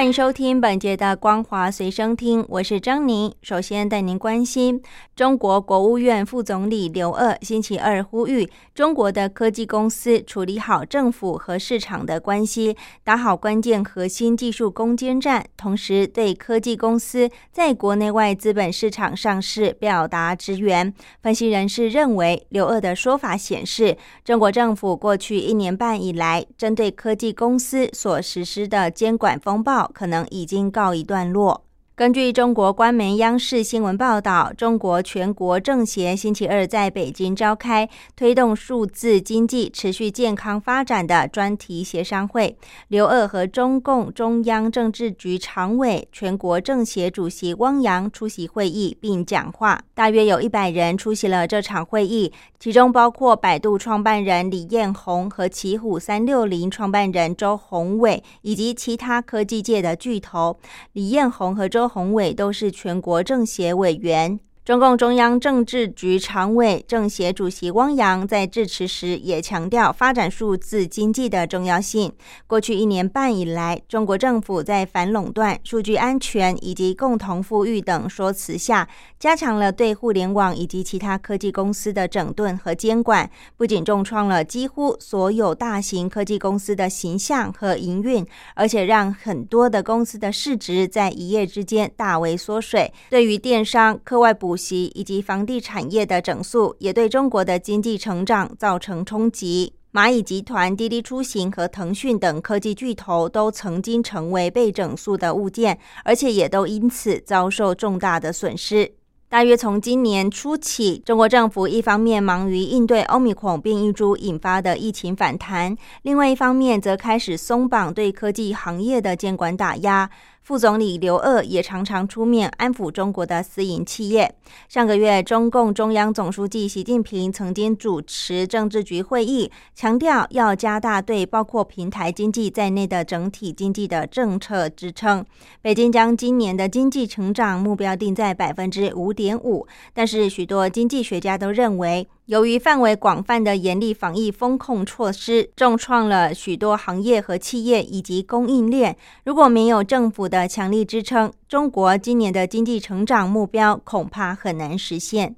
欢迎收听本节的光华随身听，我是张宁。首先带您关心，中国国务院副总理刘鄂星期二呼吁中国的科技公司处理好政府和市场的关系，打好关键核心技术攻坚战，同时对科技公司在国内外资本市场上市表达支援。分析人士认为，刘鄂的说法显示，中国政府过去一年半以来针对科技公司所实施的监管风暴。可能已经告一段落。根据中国官媒央视新闻报道，中国全国政协星期二在北京召开推动数字经济持续健康发展的专题协商会。刘鄂和中共中央政治局常委、全国政协主席汪洋出席会议并讲话，大约有一百人出席了这场会议，其中包括百度创办人李彦宏和奇虎三六零创办人周鸿伟以及其他科技界的巨头。李彦宏和周洪伟都是全国政协委员。中共中央政治局常委、政协主席汪洋在致辞时也强调发展数字经济的重要性。过去一年半以来，中国政府在反垄断、数据安全以及共同富裕等说辞下，加强了对互联网以及其他科技公司的整顿和监管，不仅重创了几乎所有大型科技公司的形象和营运，而且让很多的公司的市值在一夜之间大为缩水。对于电商、课外补习以及房地产业的整肃，也对中国的经济成长造成冲击。蚂蚁集团、滴滴出行和腾讯等科技巨头都曾经成为被整肃的物件，而且也都因此遭受重大的损失。大约从今年初起，中国政府一方面忙于应对欧米孔变异株引发的疫情反弹，另外一方面则开始松绑对科技行业的监管打压。副总理刘鄂也常常出面安抚中国的私营企业。上个月，中共中央总书记习近平曾经主持政治局会议，强调要加大对包括平台经济在内的整体经济的政策支撑。北京将今年的经济成长目标定在百分之五点五，但是许多经济学家都认为。由于范围广泛的严厉防疫风控措施，重创了许多行业和企业以及供应链。如果没有政府的强力支撑，中国今年的经济成长目标恐怕很难实现。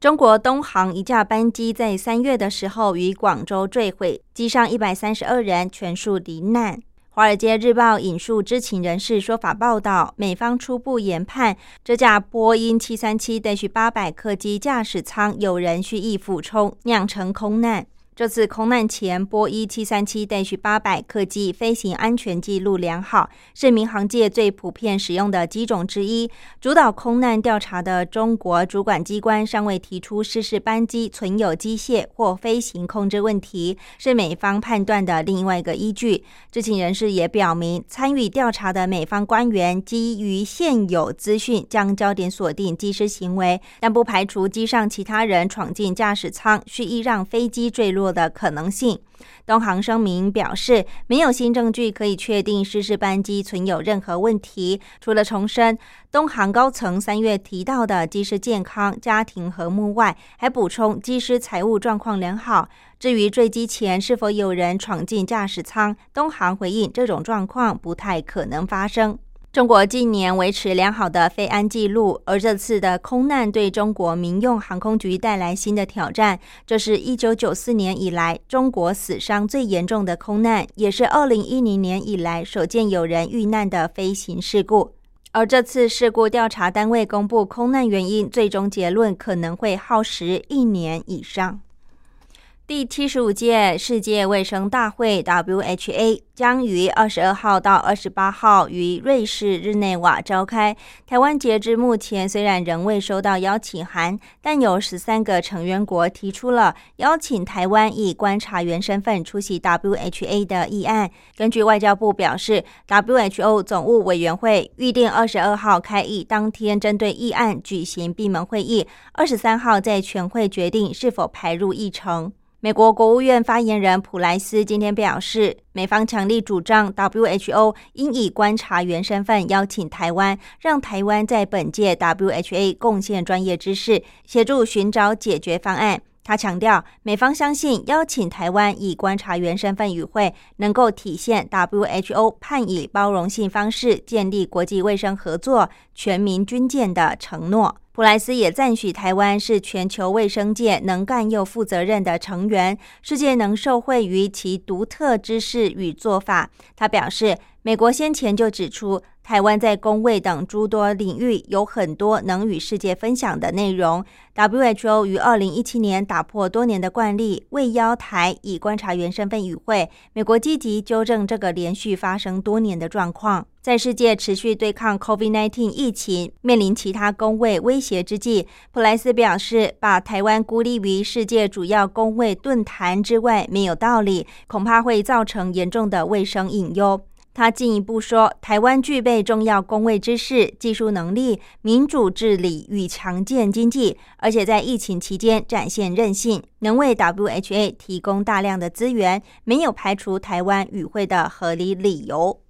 中国东航一架班机在三月的时候于广州坠毁，机上一百三十二人全数罹难。《华尔街日报》引述知情人士说法报道，美方初步研判，这架波音737-800客机驾驶舱有人蓄意俯冲，酿成空难。这次空难前，波伊737-800客机飞行安全记录良好，是民航界最普遍使用的机种之一。主导空难调查的中国主管机关尚未提出失事班机存有机械或飞行控制问题，是美方判断的另外一个依据。知情人士也表明，参与调查的美方官员基于现有资讯，将焦点锁定机师行为，但不排除机上其他人闯进驾驶舱，蓄意让飞机坠落。的可能性。东航声明表示，没有新证据可以确定失事班机存有任何问题。除了重申东航高层三月提到的机师健康、家庭和睦外，还补充机师财务状况良好。至于坠机前是否有人闯进驾驶舱，东航回应这种状况不太可能发生。中国近年维持良好的飞安记录，而这次的空难对中国民用航空局带来新的挑战。这是一九九四年以来中国死伤最严重的空难，也是二零一零年以来首见有人遇难的飞行事故。而这次事故调查单位公布空难原因，最终结论可能会耗时一年以上。第七十五届世界卫生大会 （WHA） 将于二十二号到二十八号于瑞士日内瓦召开。台湾截至目前虽然仍未收到邀请函，但有十三个成员国提出了邀请台湾以观察员身份出席 WHA 的议案。根据外交部表示，WHO 总务委员会预定二十二号开议，当天针对议案举行闭门会议，二十三号在全会决定是否排入议程。美国国务院发言人普莱斯今天表示，美方强力主张 WHO 应以观察员身份邀请台湾，让台湾在本届 WHA 贡献专业知识，协助寻找解决方案。他强调，美方相信邀请台湾以观察员身份与会，能够体现 WHO 盼以包容性方式建立国际卫生合作、全民军舰的承诺。普莱斯也赞许台湾是全球卫生界能干又负责任的成员，世界能受惠于其独特知识与做法。他表示，美国先前就指出。台湾在工位等诸多领域有很多能与世界分享的内容。WHO 于二零一七年打破多年的惯例，未邀台以观察员身份与会。美国积极纠正这个连续发生多年的状况。在世界持续对抗 COVID-19 疫情、面临其他工位威胁之际，普莱斯表示，把台湾孤立于世界主要工位论坛之外没有道理，恐怕会造成严重的卫生隐忧。他进一步说，台湾具备重要工位知识、技术能力、民主治理与强健经济，而且在疫情期间展现韧性，能为 WHA 提供大量的资源，没有排除台湾与会的合理理由。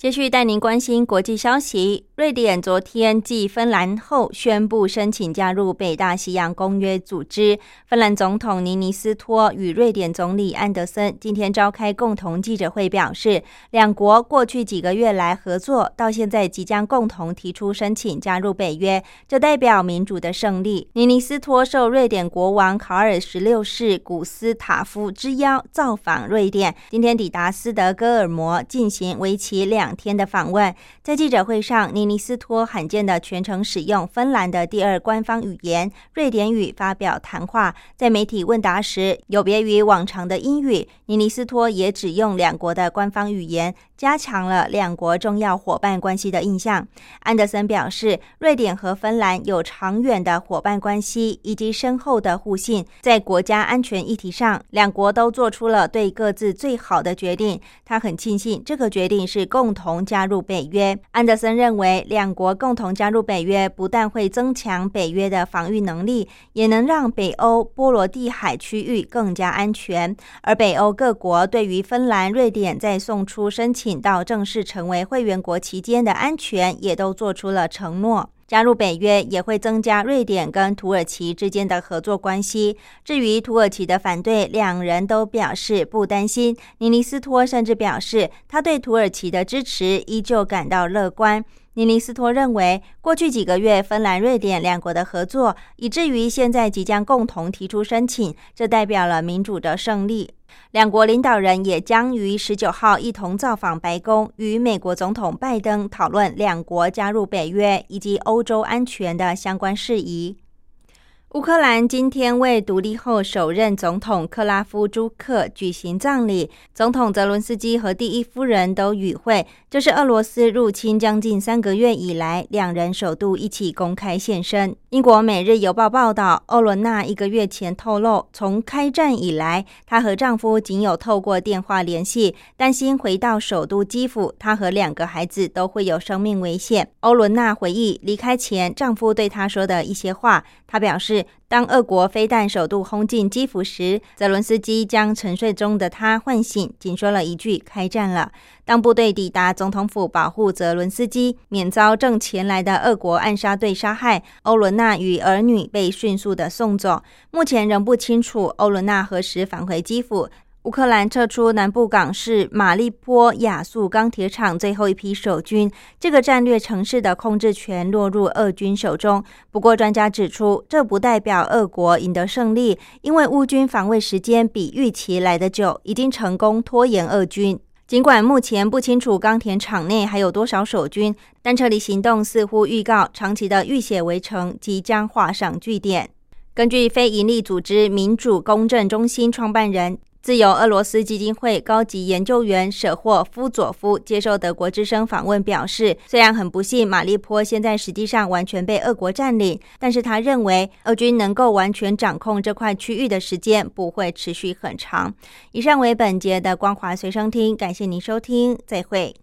继续带您关心国际消息。瑞典昨天继芬兰后宣布申请加入北大西洋公约组织。芬兰总统尼尼斯托与瑞典总理安德森今天召开共同记者会，表示两国过去几个月来合作，到现在即将共同提出申请加入北约，这代表民主的胜利。尼尼斯托受瑞典国王卡尔十六世古斯塔夫之邀造访瑞典，今天抵达斯德哥尔摩，进行为期两。两天的访问，在记者会上，尼尼斯托罕见的全程使用芬兰的第二官方语言瑞典语发表谈话。在媒体问答时，有别于往常的英语，尼尼斯托也只用两国的官方语言，加强了两国重要伙伴关系的印象。安德森表示，瑞典和芬兰有长远的伙伴关系以及深厚的互信，在国家安全议题上，两国都做出了对各自最好的决定。他很庆幸这个决定是共同。加入北约，安德森认为，两国共同加入北约不但会增强北约的防御能力，也能让北欧波罗的海区域更加安全。而北欧各国对于芬兰、瑞典在送出申请到正式成为会员国期间的安全，也都做出了承诺。加入北约也会增加瑞典跟土耳其之间的合作关系。至于土耳其的反对，两人都表示不担心。尼尼斯托甚至表示，他对土耳其的支持依旧感到乐观。尼尼斯托认为，过去几个月芬兰、瑞典两国的合作，以至于现在即将共同提出申请，这代表了民主的胜利。两国领导人也将于十九号一同造访白宫，与美国总统拜登讨论两国加入北约以及欧洲安全的相关事宜。乌克兰今天为独立后首任总统克拉夫朱克举行葬礼，总统泽伦斯基和第一夫人都与会。这是俄罗斯入侵将近三个月以来，两人首度一起公开现身。英国《每日邮报》报道，欧伦娜一个月前透露，从开战以来，她和丈夫仅有透过电话联系，担心回到首都基辅，她和两个孩子都会有生命危险。欧伦娜回忆离开前丈夫对她说的一些话，她表示。当俄国飞弹首度轰进基辅时，泽伦斯基将沉睡中的他唤醒，仅说了一句“开战了”。当部队抵达总统府保护泽伦斯基，免遭正前来的俄国暗杀队杀害，欧伦娜与儿女被迅速的送走。目前仍不清楚欧伦娜何时返回基辅。乌克兰撤出南部港市马利波亚速钢铁厂最后一批守军，这个战略城市的控制权落入俄军手中。不过，专家指出，这不代表俄国赢得胜利，因为乌军防卫时间比预期来得久，已经成功拖延俄军。尽管目前不清楚钢铁厂内还有多少守军，但撤离行动似乎预告长期的浴血围城即将画上句点。根据非营利组织民主公正中心创办人。自由俄罗斯基金会高级研究员舍霍夫佐夫接受德国之声访问表示，虽然很不幸马利坡现在实际上完全被俄国占领，但是他认为俄军能够完全掌控这块区域的时间不会持续很长。以上为本节的光华随声听，感谢您收听，再会。